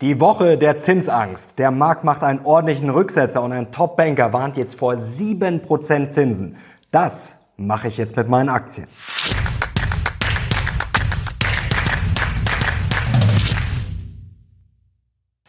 Die Woche der Zinsangst. Der Markt macht einen ordentlichen Rücksetzer und ein Top-Banker warnt jetzt vor 7% Zinsen. Das mache ich jetzt mit meinen Aktien.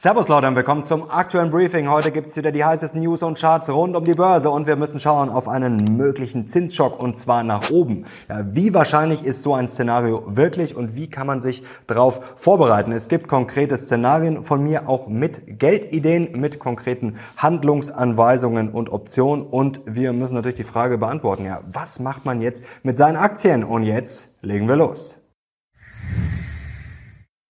Servus Leute und willkommen zum aktuellen Briefing. Heute gibt's wieder die heißesten News und Charts rund um die Börse und wir müssen schauen auf einen möglichen Zinsschock und zwar nach oben. Ja, wie wahrscheinlich ist so ein Szenario wirklich und wie kann man sich darauf vorbereiten? Es gibt konkrete Szenarien von mir auch mit Geldideen, mit konkreten Handlungsanweisungen und Optionen und wir müssen natürlich die Frage beantworten, ja, was macht man jetzt mit seinen Aktien? Und jetzt legen wir los.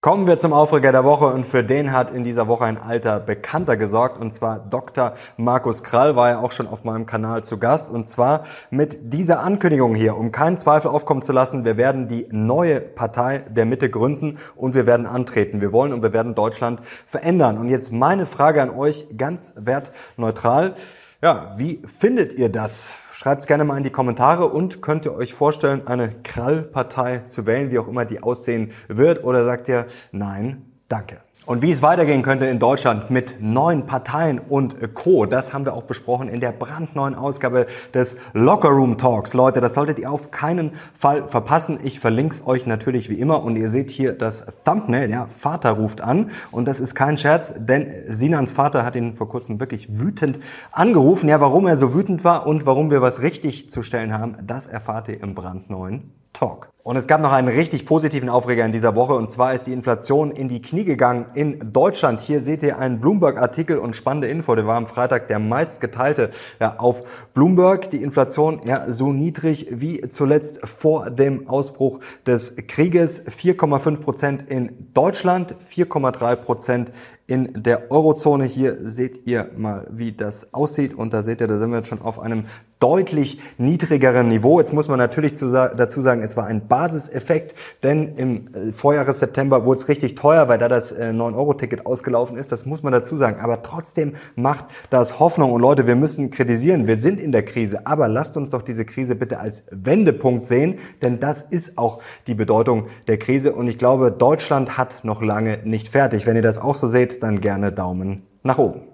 Kommen wir zum Aufreger der Woche und für den hat in dieser Woche ein alter Bekannter gesorgt und zwar Dr. Markus Krall war ja auch schon auf meinem Kanal zu Gast und zwar mit dieser Ankündigung hier, um keinen Zweifel aufkommen zu lassen, wir werden die neue Partei der Mitte gründen und wir werden antreten. Wir wollen und wir werden Deutschland verändern. Und jetzt meine Frage an euch ganz wertneutral. Ja, wie findet ihr das? Schreibt es gerne mal in die Kommentare und könnt ihr euch vorstellen, eine Krallpartei zu wählen, wie auch immer die aussehen wird, oder sagt ihr, nein, danke. Und wie es weitergehen könnte in Deutschland mit neuen Parteien und Co., das haben wir auch besprochen in der brandneuen Ausgabe des Locker Room Talks. Leute, das solltet ihr auf keinen Fall verpassen. Ich verlinke es euch natürlich wie immer und ihr seht hier das Thumbnail, ja, Vater ruft an und das ist kein Scherz, denn Sinans Vater hat ihn vor kurzem wirklich wütend angerufen. Ja, warum er so wütend war und warum wir was richtig zu stellen haben, das erfahrt ihr im brandneuen Talk. Und es gab noch einen richtig positiven Aufreger in dieser Woche und zwar ist die Inflation in die Knie gegangen in Deutschland. Hier seht ihr einen Bloomberg-Artikel und spannende Info. Der war am Freitag der meistgeteilte ja, auf Bloomberg. Die Inflation ja so niedrig wie zuletzt vor dem Ausbruch des Krieges. 4,5 Prozent in Deutschland, 4,3 Prozent in der Eurozone. Hier seht ihr mal, wie das aussieht. Und da seht ihr, da sind wir jetzt schon auf einem deutlich niedrigeren Niveau. Jetzt muss man natürlich dazu sagen, es war ein Basiseffekt, denn im äh, Vorjahres September wurde es richtig teuer, weil da das 9-Euro-Ticket äh, ausgelaufen ist. Das muss man dazu sagen. Aber trotzdem macht das Hoffnung. Und Leute, wir müssen kritisieren. Wir sind in der Krise. Aber lasst uns doch diese Krise bitte als Wendepunkt sehen, denn das ist auch die Bedeutung der Krise. Und ich glaube, Deutschland hat noch lange nicht fertig. Wenn ihr das auch so seht, dann gerne Daumen nach oben.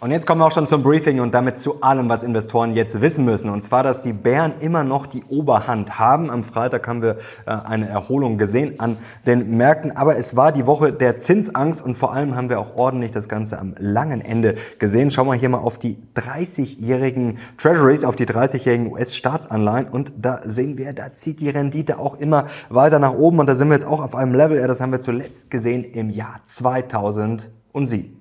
Und jetzt kommen wir auch schon zum Briefing und damit zu allem, was Investoren jetzt wissen müssen. Und zwar, dass die Bären immer noch die Oberhand haben. Am Freitag haben wir äh, eine Erholung gesehen an den Märkten. Aber es war die Woche der Zinsangst und vor allem haben wir auch ordentlich das Ganze am langen Ende gesehen. Schauen wir hier mal auf die 30-jährigen Treasuries, auf die 30-jährigen US-Staatsanleihen. Und da sehen wir, da zieht die Rendite auch immer weiter nach oben. Und da sind wir jetzt auch auf einem Level, ja, das haben wir zuletzt gesehen im Jahr 2007.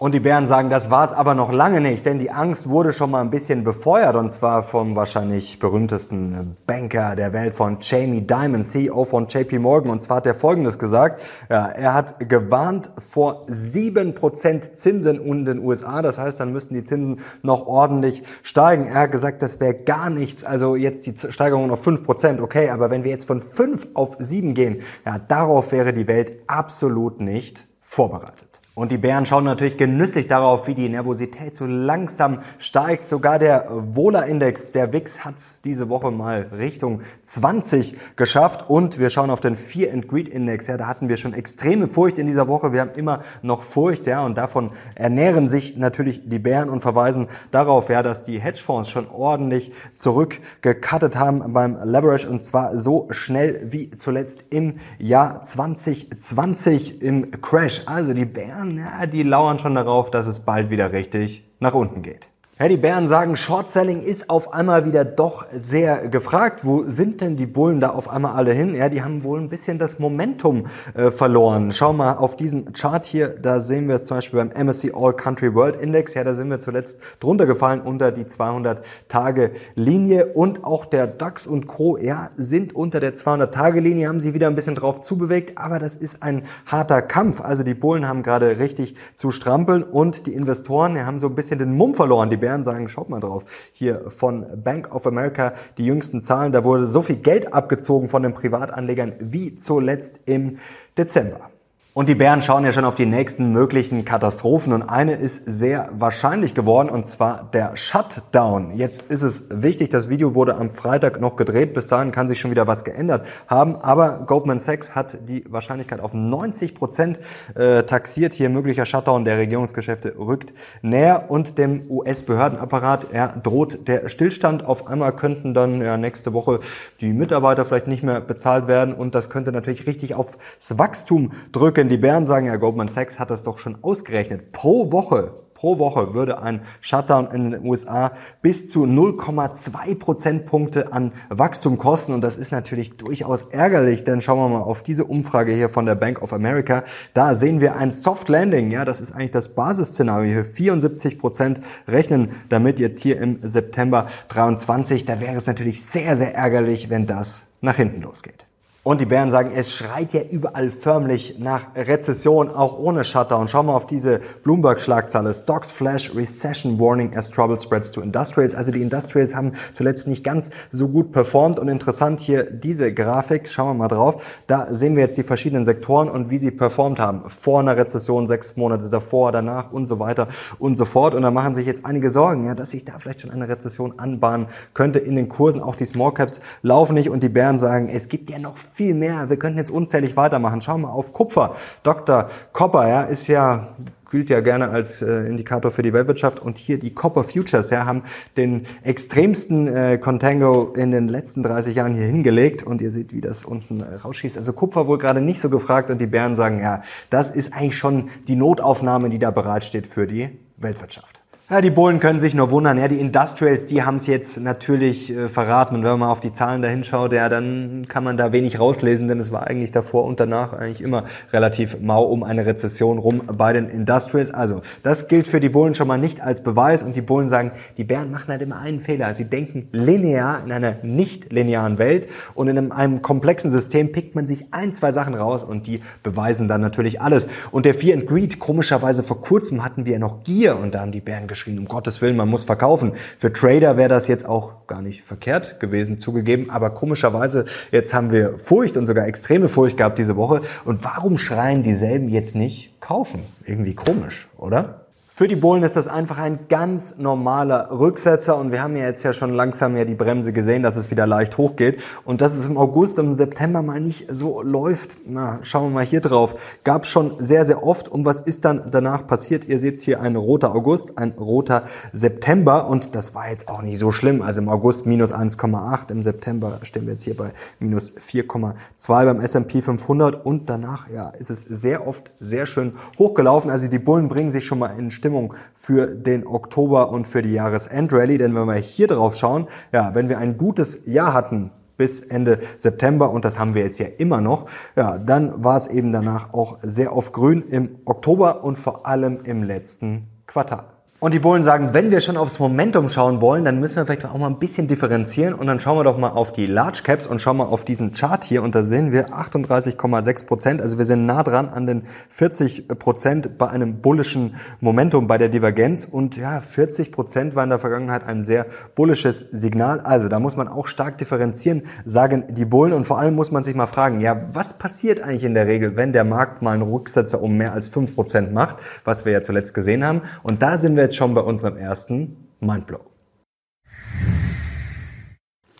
Und die Bären sagen, das war's aber noch lange nicht, denn die Angst wurde schon mal ein bisschen befeuert und zwar vom wahrscheinlich berühmtesten Banker der Welt von Jamie Dimon, CEO von JP Morgan. Und zwar hat er Folgendes gesagt. Ja, er hat gewarnt vor sieben Prozent Zinsen in den USA. Das heißt, dann müssten die Zinsen noch ordentlich steigen. Er hat gesagt, das wäre gar nichts. Also jetzt die Steigerung auf fünf Prozent, okay. Aber wenn wir jetzt von fünf auf sieben gehen, ja, darauf wäre die Welt absolut nicht vorbereitet. Und die Bären schauen natürlich genüsslich darauf, wie die Nervosität so langsam steigt. Sogar der Wohler-Index, der WIX, hat diese Woche mal Richtung 20 geschafft. Und wir schauen auf den Fear and Greed Index. Ja, da hatten wir schon extreme Furcht in dieser Woche. Wir haben immer noch Furcht, ja, und davon ernähren sich natürlich die Bären und verweisen darauf, ja, dass die Hedgefonds schon ordentlich zurückgekattet haben beim Leverage und zwar so schnell wie zuletzt im Jahr 2020 im Crash. Also die Bären ja, die lauern schon darauf, dass es bald wieder richtig nach unten geht. Ja, die Bären sagen, Short-Selling ist auf einmal wieder doch sehr gefragt. Wo sind denn die Bullen da auf einmal alle hin? Ja, die haben wohl ein bisschen das Momentum äh, verloren. Schau mal auf diesen Chart hier, da sehen wir es zum Beispiel beim MSCI All Country World Index. Ja, da sind wir zuletzt drunter gefallen unter die 200-Tage-Linie und auch der DAX und Co. Ja, sind unter der 200-Tage-Linie, haben sie wieder ein bisschen drauf zubewegt, aber das ist ein harter Kampf. Also die Bullen haben gerade richtig zu strampeln und die Investoren ja, haben so ein bisschen den Mumm verloren. Die Bären sagen, schaut mal drauf, hier von Bank of America die jüngsten Zahlen, da wurde so viel Geld abgezogen von den Privatanlegern wie zuletzt im Dezember. Und die Bären schauen ja schon auf die nächsten möglichen Katastrophen und eine ist sehr wahrscheinlich geworden und zwar der Shutdown. Jetzt ist es wichtig, das Video wurde am Freitag noch gedreht, bis dahin kann sich schon wieder was geändert haben, aber Goldman Sachs hat die Wahrscheinlichkeit auf 90 Prozent äh, taxiert. Hier möglicher Shutdown der Regierungsgeschäfte rückt näher und dem US-Behördenapparat ja, droht der Stillstand. Auf einmal könnten dann ja, nächste Woche die Mitarbeiter vielleicht nicht mehr bezahlt werden und das könnte natürlich richtig aufs Wachstum drücken denn die Bären sagen ja, Goldman Sachs hat das doch schon ausgerechnet. Pro Woche Pro Woche würde ein Shutdown in den USA bis zu 0,2 Prozentpunkte an Wachstum kosten. Und das ist natürlich durchaus ärgerlich, denn schauen wir mal auf diese Umfrage hier von der Bank of America. Da sehen wir ein Soft Landing. Ja, das ist eigentlich das Basisszenario hier. 74 Prozent rechnen damit jetzt hier im September 23. Da wäre es natürlich sehr, sehr ärgerlich, wenn das nach hinten losgeht. Und die Bären sagen, es schreit ja überall förmlich nach Rezession, auch ohne Shutdown. Schau mal auf diese Bloomberg-Schlagzeile. Stocks flash recession warning as trouble spreads to industrials. Also die Industrials haben zuletzt nicht ganz so gut performt. Und interessant hier diese Grafik. Schauen wir mal drauf. Da sehen wir jetzt die verschiedenen Sektoren und wie sie performt haben. Vor einer Rezession, sechs Monate davor, danach und so weiter und so fort. Und da machen sich jetzt einige Sorgen, ja, dass sich da vielleicht schon eine Rezession anbahnen könnte in den Kursen. Auch die Small Caps laufen nicht und die Bären sagen, es gibt ja noch viel mehr. Wir könnten jetzt unzählig weitermachen. Schau mal auf Kupfer. Dr. Copper ja, ist ja gilt ja gerne als äh, Indikator für die Weltwirtschaft. Und hier die Copper Futures ja, haben den extremsten äh, Contango in den letzten 30 Jahren hier hingelegt. Und ihr seht, wie das unten äh, rausschießt. Also Kupfer wohl gerade nicht so gefragt. Und die Bären sagen, ja, das ist eigentlich schon die Notaufnahme, die da bereitsteht für die Weltwirtschaft. Ja, die Bullen können sich nur wundern. Ja, die Industrials, die haben es jetzt natürlich äh, verraten. Und wenn man auf die Zahlen dahin schaut, ja, dann kann man da wenig rauslesen, denn es war eigentlich davor und danach eigentlich immer relativ mau um eine Rezession rum bei den Industrials. Also, das gilt für die Bullen schon mal nicht als Beweis. Und die Bullen sagen, die Bären machen halt immer einen Fehler. Sie denken linear in einer nicht linearen Welt. Und in einem, einem komplexen System pickt man sich ein, zwei Sachen raus und die beweisen dann natürlich alles. Und der Fear and Greed, komischerweise vor kurzem hatten wir noch Gier und da haben die Bären geschrien, um Gottes Willen, man muss verkaufen. Für Trader wäre das jetzt auch gar nicht verkehrt gewesen, zugegeben, aber komischerweise, jetzt haben wir Furcht und sogar extreme Furcht gehabt diese Woche. Und warum schreien dieselben jetzt nicht kaufen? Irgendwie komisch, oder? Für die Bullen ist das einfach ein ganz normaler Rücksetzer und wir haben ja jetzt ja schon langsam ja die Bremse gesehen, dass es wieder leicht hochgeht und dass es im August und im September mal nicht so läuft. Na, schauen wir mal hier drauf. Gab schon sehr, sehr oft und was ist dann danach passiert? Ihr seht hier ein roter August, ein roter September und das war jetzt auch nicht so schlimm. Also im August minus 1,8, im September stehen wir jetzt hier bei minus 4,2 beim S&P 500 und danach ja ist es sehr oft sehr schön hochgelaufen. Also die Bullen bringen sich schon mal in Stimmung Stimmung für den Oktober und für die Jahresendrallye. Denn wenn wir hier drauf schauen, ja, wenn wir ein gutes Jahr hatten, bis Ende September und das haben wir jetzt ja immer noch, ja, dann war es eben danach auch sehr oft grün im Oktober und vor allem im letzten Quartal. Und die Bullen sagen, wenn wir schon aufs Momentum schauen wollen, dann müssen wir vielleicht auch mal ein bisschen differenzieren. Und dann schauen wir doch mal auf die Large Caps und schauen mal auf diesen Chart hier. Und da sehen wir 38,6 Prozent. Also wir sind nah dran an den 40 Prozent bei einem bullischen Momentum bei der Divergenz. Und ja, 40 Prozent war in der Vergangenheit ein sehr bullisches Signal. Also da muss man auch stark differenzieren, sagen die Bullen. Und vor allem muss man sich mal fragen, ja, was passiert eigentlich in der Regel, wenn der Markt mal einen Rücksetzer um mehr als 5 Prozent macht, was wir ja zuletzt gesehen haben? Und da sind wir jetzt schon bei unserem ersten Mindblow.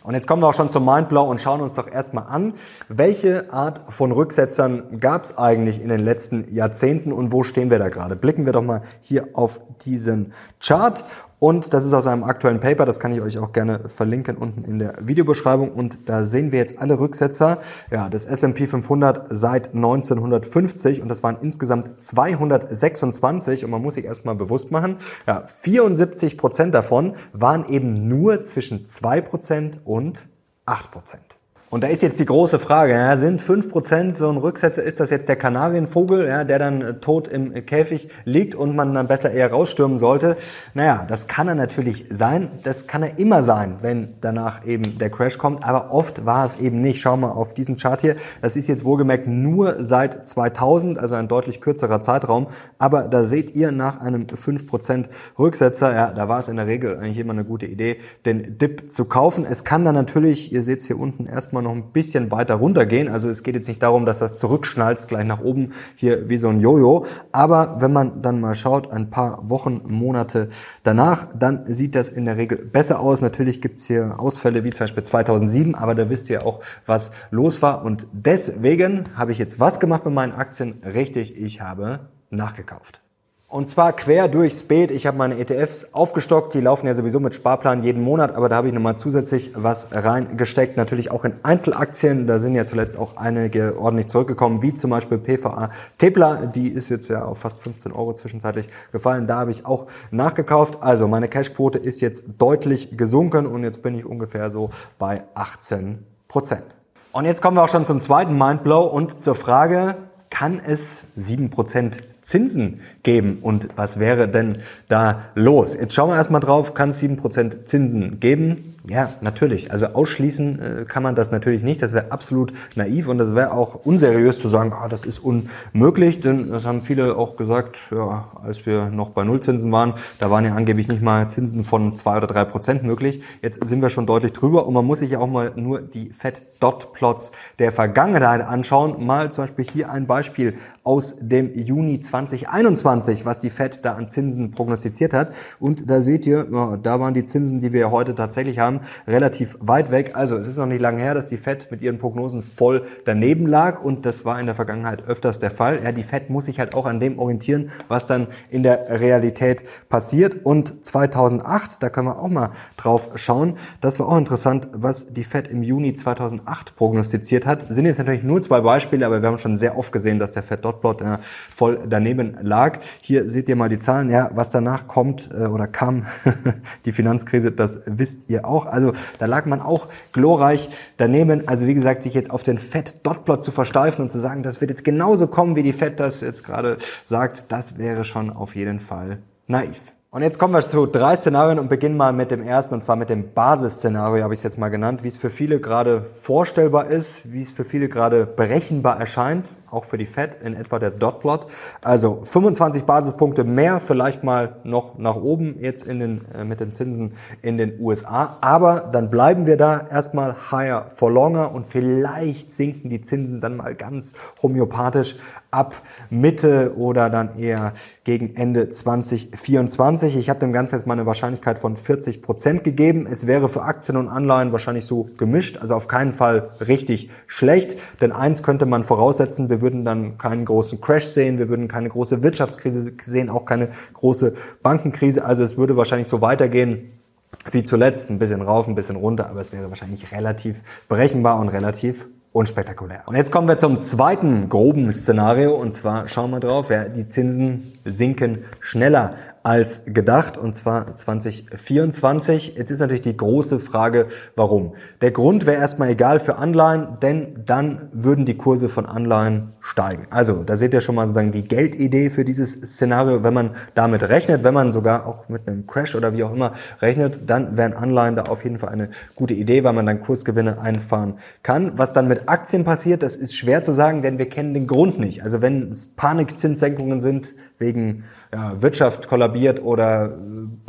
Und jetzt kommen wir auch schon zum Mindblow und schauen uns doch erstmal an, welche Art von Rücksetzern gab es eigentlich in den letzten Jahrzehnten und wo stehen wir da gerade. Blicken wir doch mal hier auf diesen Chart und das ist aus einem aktuellen Paper, das kann ich euch auch gerne verlinken unten in der Videobeschreibung. Und da sehen wir jetzt alle Rücksetzer ja, des S&P 500 seit 1950 und das waren insgesamt 226 und man muss sich erstmal bewusst machen, ja, 74 Prozent davon waren eben nur zwischen 2 Prozent und 8 Prozent. Und da ist jetzt die große Frage, ja, sind fünf Prozent so ein Rücksetzer, ist das jetzt der Kanarienvogel, ja, der dann äh, tot im Käfig liegt und man dann besser eher rausstürmen sollte? Naja, das kann er natürlich sein, das kann er immer sein, wenn danach eben der Crash kommt, aber oft war es eben nicht. Schau mal auf diesen Chart hier, das ist jetzt wohlgemerkt nur seit 2000, also ein deutlich kürzerer Zeitraum, aber da seht ihr nach einem fünf Prozent Rücksetzer, ja, da war es in der Regel eigentlich immer eine gute Idee, den Dip zu kaufen. Es kann dann natürlich, ihr seht es hier unten erstmal mal noch ein bisschen weiter runtergehen. Also es geht jetzt nicht darum, dass das zurückschnalzt gleich nach oben hier wie so ein Jojo. Aber wenn man dann mal schaut, ein paar Wochen, Monate danach, dann sieht das in der Regel besser aus. Natürlich gibt's hier Ausfälle wie zum Beispiel 2007, aber da wisst ihr auch, was los war. Und deswegen habe ich jetzt was gemacht mit meinen Aktien? Richtig, ich habe nachgekauft. Und zwar quer durchs Beet. Ich habe meine ETFs aufgestockt. Die laufen ja sowieso mit Sparplan jeden Monat, aber da habe ich nochmal zusätzlich was reingesteckt. Natürlich auch in Einzelaktien. Da sind ja zuletzt auch einige ordentlich zurückgekommen, wie zum Beispiel PVA Tepler. Die ist jetzt ja auf fast 15 Euro zwischenzeitlich gefallen. Da habe ich auch nachgekauft. Also meine Cashquote ist jetzt deutlich gesunken und jetzt bin ich ungefähr so bei 18 Prozent. Und jetzt kommen wir auch schon zum zweiten Mindblow und zur Frage, kann es 7% Zinsen geben. Und was wäre denn da los? Jetzt schauen wir erstmal drauf, kann es 7% Zinsen geben? Ja, natürlich. Also ausschließen äh, kann man das natürlich nicht. Das wäre absolut naiv und das wäre auch unseriös zu sagen, ah, das ist unmöglich. Denn das haben viele auch gesagt, ja, als wir noch bei Nullzinsen waren, da waren ja angeblich nicht mal Zinsen von zwei oder drei Prozent möglich. Jetzt sind wir schon deutlich drüber und man muss sich ja auch mal nur die Fed-Dot-Plots der Vergangenheit anschauen. Mal zum Beispiel hier ein Beispiel aus dem Juni 2021, was die Fed da an Zinsen prognostiziert hat. Und da seht ihr, da waren die Zinsen, die wir heute tatsächlich haben, haben, relativ weit weg. Also es ist noch nicht lange her, dass die Fed mit ihren Prognosen voll daneben lag und das war in der Vergangenheit öfters der Fall. Ja, die Fed muss sich halt auch an dem orientieren, was dann in der Realität passiert. Und 2008, da können wir auch mal drauf schauen, das war auch interessant, was die Fed im Juni 2008 prognostiziert hat. Sind jetzt natürlich nur zwei Beispiele, aber wir haben schon sehr oft gesehen, dass der Fed Dotplot äh, voll daneben lag. Hier seht ihr mal die Zahlen. Ja, was danach kommt äh, oder kam, die Finanzkrise, das wisst ihr auch. Also da lag man auch glorreich daneben. Also wie gesagt, sich jetzt auf den Fett-Dotplot zu versteifen und zu sagen, das wird jetzt genauso kommen, wie die Fett das jetzt gerade sagt, das wäre schon auf jeden Fall naiv. Und jetzt kommen wir zu drei Szenarien und beginnen mal mit dem ersten, und zwar mit dem Basisszenario, habe ich es jetzt mal genannt, wie es für viele gerade vorstellbar ist, wie es für viele gerade berechenbar erscheint auch für die Fed in etwa der Dotplot. Also 25 Basispunkte mehr, vielleicht mal noch nach oben jetzt in den, äh, mit den Zinsen in den USA. Aber dann bleiben wir da erstmal higher for longer und vielleicht sinken die Zinsen dann mal ganz homöopathisch ab Mitte oder dann eher gegen Ende 2024. Ich habe dem Ganzen jetzt mal eine Wahrscheinlichkeit von 40 Prozent gegeben. Es wäre für Aktien und Anleihen wahrscheinlich so gemischt, also auf keinen Fall richtig schlecht. Denn eins könnte man voraussetzen, wir würden dann keinen großen Crash sehen, wir würden keine große Wirtschaftskrise sehen, auch keine große Bankenkrise. Also es würde wahrscheinlich so weitergehen wie zuletzt, ein bisschen rauf, ein bisschen runter, aber es wäre wahrscheinlich relativ berechenbar und relativ unspektakulär. Und jetzt kommen wir zum zweiten groben Szenario und zwar schauen wir drauf, ja, die Zinsen sinken schneller als gedacht und zwar 2024. Jetzt ist natürlich die große Frage, warum. Der Grund wäre erstmal egal für Anleihen, denn dann würden die Kurse von Anleihen steigen. Also da seht ihr schon mal sozusagen die Geldidee für dieses Szenario. Wenn man damit rechnet, wenn man sogar auch mit einem Crash oder wie auch immer rechnet, dann wären Anleihen da auf jeden Fall eine gute Idee, weil man dann Kursgewinne einfahren kann. Was dann mit Aktien passiert, das ist schwer zu sagen, denn wir kennen den Grund nicht. Also wenn es Panikzinssenkungen sind wegen ja, Wirtschaft oder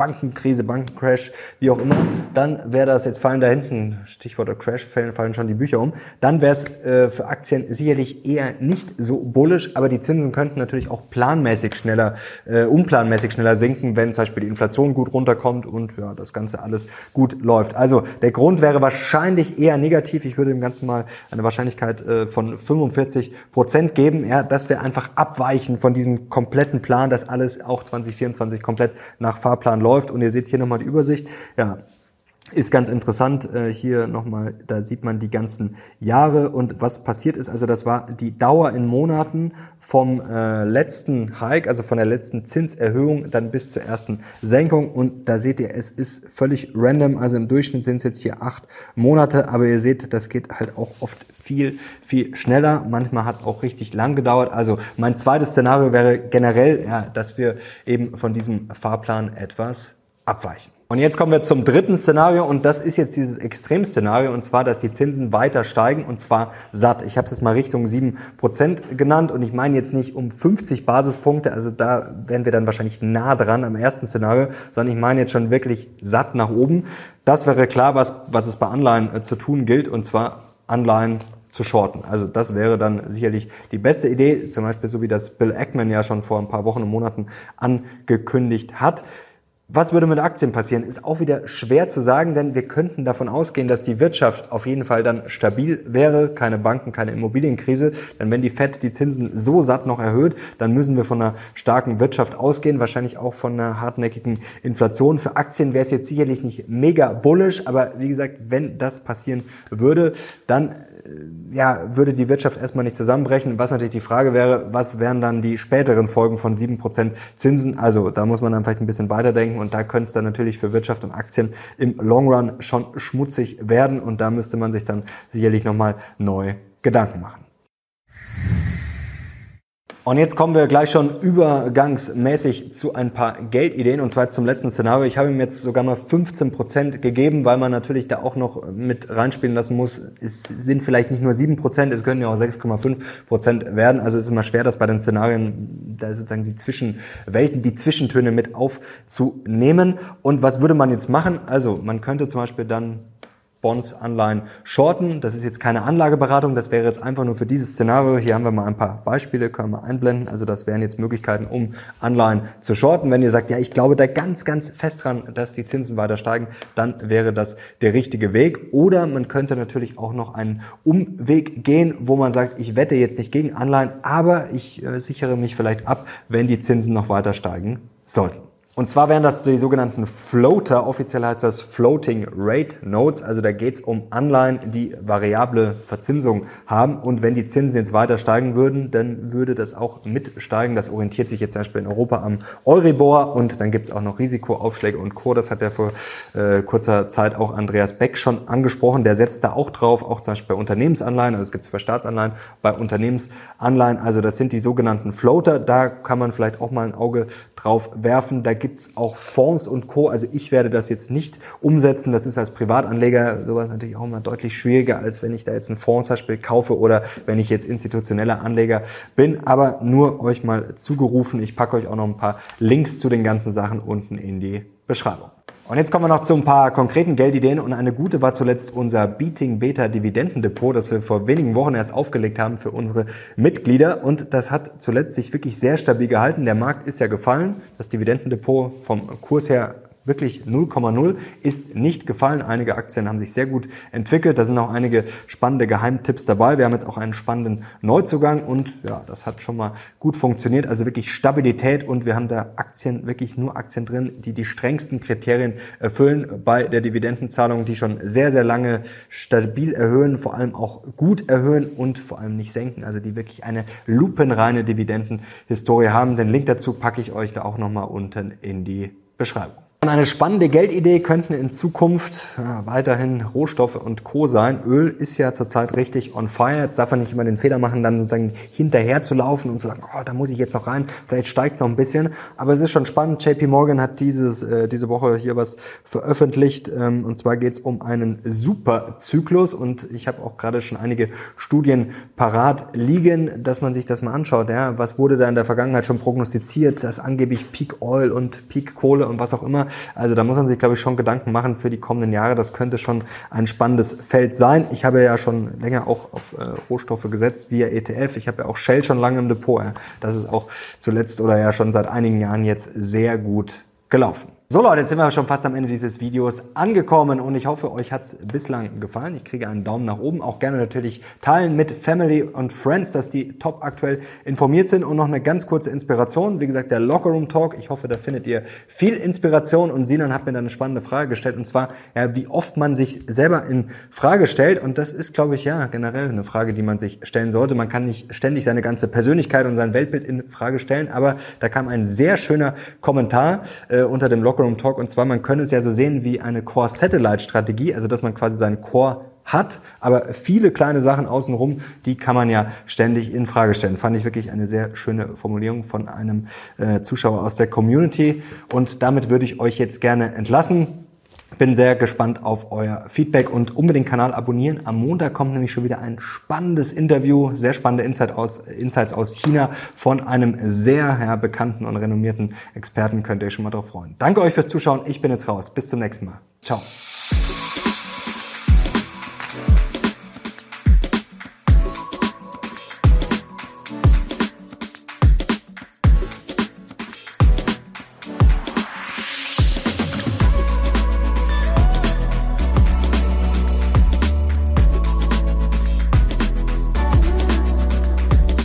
Bankenkrise, Bankencrash, wie auch immer, dann wäre das, jetzt fallen da hinten, Stichwort Crash, fallen, fallen schon die Bücher um, dann wäre es äh, für Aktien sicherlich eher nicht so bullisch, aber die Zinsen könnten natürlich auch planmäßig schneller, äh, unplanmäßig schneller sinken, wenn zum Beispiel die Inflation gut runterkommt und ja, das Ganze alles gut läuft. Also der Grund wäre wahrscheinlich eher negativ. Ich würde dem Ganzen mal eine Wahrscheinlichkeit äh, von 45 Prozent geben. Ja, das wäre einfach abweichen von diesem kompletten Plan, dass alles auch 2024 komplett nach Fahrplan läuft. Und ihr seht hier nochmal die Übersicht. Ja, ist ganz interessant, äh, hier nochmal, da sieht man die ganzen Jahre und was passiert ist. Also das war die Dauer in Monaten vom äh, letzten Hike, also von der letzten Zinserhöhung dann bis zur ersten Senkung. Und da seht ihr, es ist völlig random. Also im Durchschnitt sind es jetzt hier acht Monate, aber ihr seht, das geht halt auch oft viel, viel schneller. Manchmal hat es auch richtig lang gedauert. Also mein zweites Szenario wäre generell, ja, dass wir eben von diesem Fahrplan etwas abweichen. Und jetzt kommen wir zum dritten Szenario und das ist jetzt dieses Extremszenario und zwar, dass die Zinsen weiter steigen und zwar satt. Ich habe es jetzt mal Richtung 7% genannt und ich meine jetzt nicht um 50 Basispunkte, also da wären wir dann wahrscheinlich nah dran am ersten Szenario, sondern ich meine jetzt schon wirklich satt nach oben. Das wäre klar, was, was es bei Anleihen äh, zu tun gilt und zwar Anleihen zu shorten. Also das wäre dann sicherlich die beste Idee, zum Beispiel so wie das Bill Ackman ja schon vor ein paar Wochen und Monaten angekündigt hat. Was würde mit Aktien passieren, ist auch wieder schwer zu sagen, denn wir könnten davon ausgehen, dass die Wirtschaft auf jeden Fall dann stabil wäre, keine Banken, keine Immobilienkrise. Denn wenn die Fed die Zinsen so satt noch erhöht, dann müssen wir von einer starken Wirtschaft ausgehen, wahrscheinlich auch von einer hartnäckigen Inflation. Für Aktien wäre es jetzt sicherlich nicht mega bullish, aber wie gesagt, wenn das passieren würde, dann äh, ja, würde die Wirtschaft erstmal nicht zusammenbrechen. Was natürlich die Frage wäre, was wären dann die späteren Folgen von 7% Zinsen? Also da muss man dann vielleicht ein bisschen weiterdenken und da könnte es dann natürlich für Wirtschaft und Aktien im Long Run schon schmutzig werden und da müsste man sich dann sicherlich nochmal neu Gedanken machen. Und jetzt kommen wir gleich schon übergangsmäßig zu ein paar Geldideen und zwar zum letzten Szenario. Ich habe ihm jetzt sogar mal 15 Prozent gegeben, weil man natürlich da auch noch mit reinspielen lassen muss. Es sind vielleicht nicht nur 7 Prozent, es können ja auch 6,5 Prozent werden. Also es ist immer schwer, das bei den Szenarien, da sozusagen die Zwischenwelten, die Zwischentöne mit aufzunehmen. Und was würde man jetzt machen? Also man könnte zum Beispiel dann Bonds, Anleihen shorten. Das ist jetzt keine Anlageberatung, das wäre jetzt einfach nur für dieses Szenario. Hier haben wir mal ein paar Beispiele, können wir einblenden. Also das wären jetzt Möglichkeiten, um Anleihen zu shorten. Wenn ihr sagt, ja, ich glaube da ganz, ganz fest dran, dass die Zinsen weiter steigen, dann wäre das der richtige Weg. Oder man könnte natürlich auch noch einen Umweg gehen, wo man sagt, ich wette jetzt nicht gegen Anleihen, aber ich äh, sichere mich vielleicht ab, wenn die Zinsen noch weiter steigen sollten. Und zwar wären das die sogenannten Floater, offiziell heißt das Floating Rate Notes, also da geht es um Anleihen, die variable Verzinsung haben. Und wenn die Zinsen jetzt weiter steigen würden, dann würde das auch mitsteigen. Das orientiert sich jetzt zum Beispiel in Europa am Euribor. Und dann gibt es auch noch Risikoaufschläge und Co. Das hat ja vor äh, kurzer Zeit auch Andreas Beck schon angesprochen, der setzt da auch drauf, auch zum Beispiel bei Unternehmensanleihen, also es gibt es bei Staatsanleihen, bei Unternehmensanleihen, also das sind die sogenannten Floater, da kann man vielleicht auch mal ein Auge drauf werfen. Da gibt's auch Fonds und Co. Also ich werde das jetzt nicht umsetzen. Das ist als Privatanleger sowas natürlich auch immer deutlich schwieriger, als wenn ich da jetzt einen Fonds zum Beispiel kaufe oder wenn ich jetzt institutioneller Anleger bin. Aber nur euch mal zugerufen. Ich packe euch auch noch ein paar Links zu den ganzen Sachen unten in die Beschreibung. Und jetzt kommen wir noch zu ein paar konkreten Geldideen. Und eine gute war zuletzt unser Beating Beta Dividendendepot, das wir vor wenigen Wochen erst aufgelegt haben für unsere Mitglieder. Und das hat zuletzt sich wirklich sehr stabil gehalten. Der Markt ist ja gefallen, das Dividendendepot vom Kurs her wirklich 0,0 ist nicht gefallen. Einige Aktien haben sich sehr gut entwickelt. Da sind auch einige spannende Geheimtipps dabei. Wir haben jetzt auch einen spannenden Neuzugang und ja, das hat schon mal gut funktioniert. Also wirklich Stabilität und wir haben da Aktien, wirklich nur Aktien drin, die die strengsten Kriterien erfüllen bei der Dividendenzahlung, die schon sehr, sehr lange stabil erhöhen, vor allem auch gut erhöhen und vor allem nicht senken. Also die wirklich eine lupenreine Dividendenhistorie haben. Den Link dazu packe ich euch da auch nochmal unten in die Beschreibung. Eine spannende Geldidee könnten in Zukunft ja, weiterhin Rohstoffe und Co. sein. Öl ist ja zurzeit richtig on fire. Jetzt darf man nicht immer den Fehler machen, dann sozusagen hinterher zu laufen und zu sagen, oh, da muss ich jetzt noch rein, vielleicht steigt es noch ein bisschen. Aber es ist schon spannend. JP Morgan hat dieses, äh, diese Woche hier was veröffentlicht. Ähm, und zwar geht es um einen Superzyklus. Und ich habe auch gerade schon einige Studien parat liegen, dass man sich das mal anschaut. Ja, was wurde da in der Vergangenheit schon prognostiziert, dass angeblich Peak Oil und Peak Kohle und was auch immer also da muss man sich, glaube ich, schon Gedanken machen für die kommenden Jahre. Das könnte schon ein spannendes Feld sein. Ich habe ja schon länger auch auf äh, Rohstoffe gesetzt via ETF. Ich habe ja auch Shell schon lange im Depot. Das ist auch zuletzt oder ja schon seit einigen Jahren jetzt sehr gut gelaufen. So Leute, jetzt sind wir schon fast am Ende dieses Videos angekommen und ich hoffe, euch hat's bislang gefallen. Ich kriege einen Daumen nach oben. Auch gerne natürlich teilen mit Family und Friends, dass die top aktuell informiert sind. Und noch eine ganz kurze Inspiration. Wie gesagt, der Lockerroom Talk. Ich hoffe, da findet ihr viel Inspiration. Und Sinan hat mir da eine spannende Frage gestellt. Und zwar, ja, wie oft man sich selber in Frage stellt. Und das ist, glaube ich, ja, generell eine Frage, die man sich stellen sollte. Man kann nicht ständig seine ganze Persönlichkeit und sein Weltbild in Frage stellen. Aber da kam ein sehr schöner Kommentar äh, unter dem Lockerroom Lockerroom Talk. Und zwar, man könnte es ja so sehen wie eine Core-Satellite-Strategie, also dass man quasi seinen Core hat, aber viele kleine Sachen außenrum, die kann man ja ständig in Frage stellen. Fand ich wirklich eine sehr schöne Formulierung von einem äh, Zuschauer aus der Community. Und damit würde ich euch jetzt gerne entlassen. Bin sehr gespannt auf euer Feedback und unbedingt Kanal abonnieren. Am Montag kommt nämlich schon wieder ein spannendes Interview, sehr spannende Insight aus, Insights aus China von einem sehr ja, bekannten und renommierten Experten. Könnt ihr euch schon mal drauf freuen. Danke euch fürs Zuschauen. Ich bin jetzt raus. Bis zum nächsten Mal. Ciao.